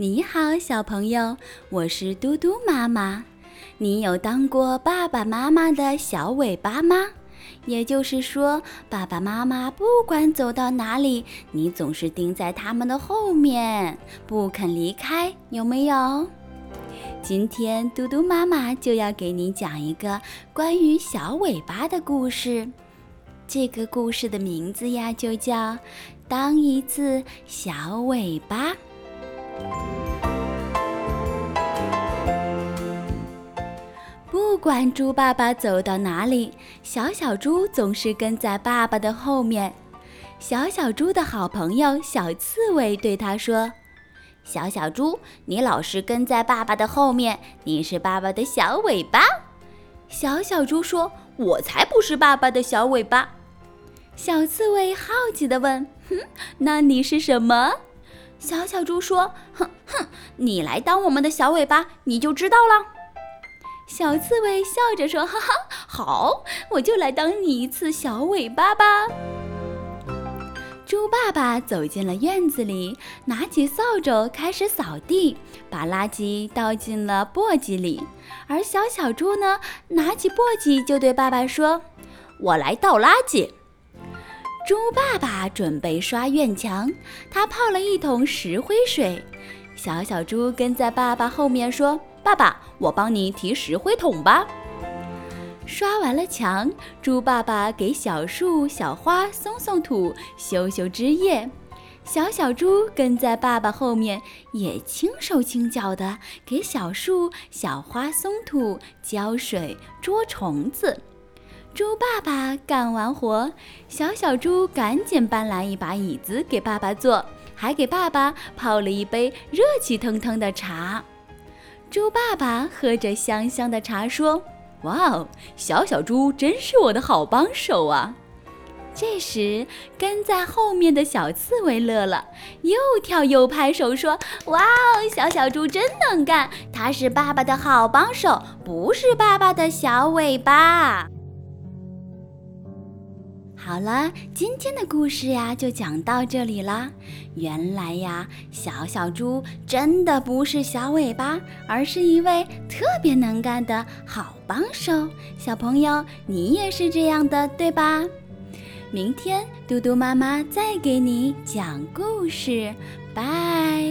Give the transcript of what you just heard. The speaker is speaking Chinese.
你好，小朋友，我是嘟嘟妈妈。你有当过爸爸妈妈的小尾巴吗？也就是说，爸爸妈妈不管走到哪里，你总是盯在他们的后面，不肯离开，有没有？今天嘟嘟妈妈就要给你讲一个关于小尾巴的故事。这个故事的名字呀，就叫《当一次小尾巴》。不管猪爸爸走到哪里，小小猪总是跟在爸爸的后面。小小猪的好朋友小刺猬对他说：“小小猪，你老是跟在爸爸的后面，你是爸爸的小尾巴。”小小猪说：“我才不是爸爸的小尾巴。”小刺猬好奇地问：“哼，那你是什么？”小小猪说：“哼哼，你来当我们的小尾巴，你就知道了。”小刺猬笑着说：“哈哈，好，我就来当你一次小尾巴吧。”猪爸爸走进了院子里，拿起扫帚开始扫地，把垃圾倒进了簸箕里。而小小猪呢，拿起簸箕就对爸爸说：“我来倒垃圾。”猪爸爸准备刷院墙，他泡了一桶石灰水。小小猪跟在爸爸后面说：“爸爸，我帮你提石灰桶吧。”刷完了墙，猪爸爸给小树、小花松松土、修修枝叶。小小猪跟在爸爸后面，也轻手轻脚地给小树、小花松土、浇水、捉虫子。猪爸爸干完活，小小猪赶紧搬来一把椅子给爸爸坐，还给爸爸泡了一杯热气腾腾的茶。猪爸爸喝着香香的茶说：“哇哦，小小猪真是我的好帮手啊！”这时，跟在后面的小刺猬乐了，又跳又拍手说：“哇哦，小小猪真能干，它是爸爸的好帮手，不是爸爸的小尾巴。”好了，今天的故事呀就讲到这里啦。原来呀，小小猪真的不是小尾巴，而是一位特别能干的好帮手。小朋友，你也是这样的，对吧？明天嘟嘟妈妈再给你讲故事，拜。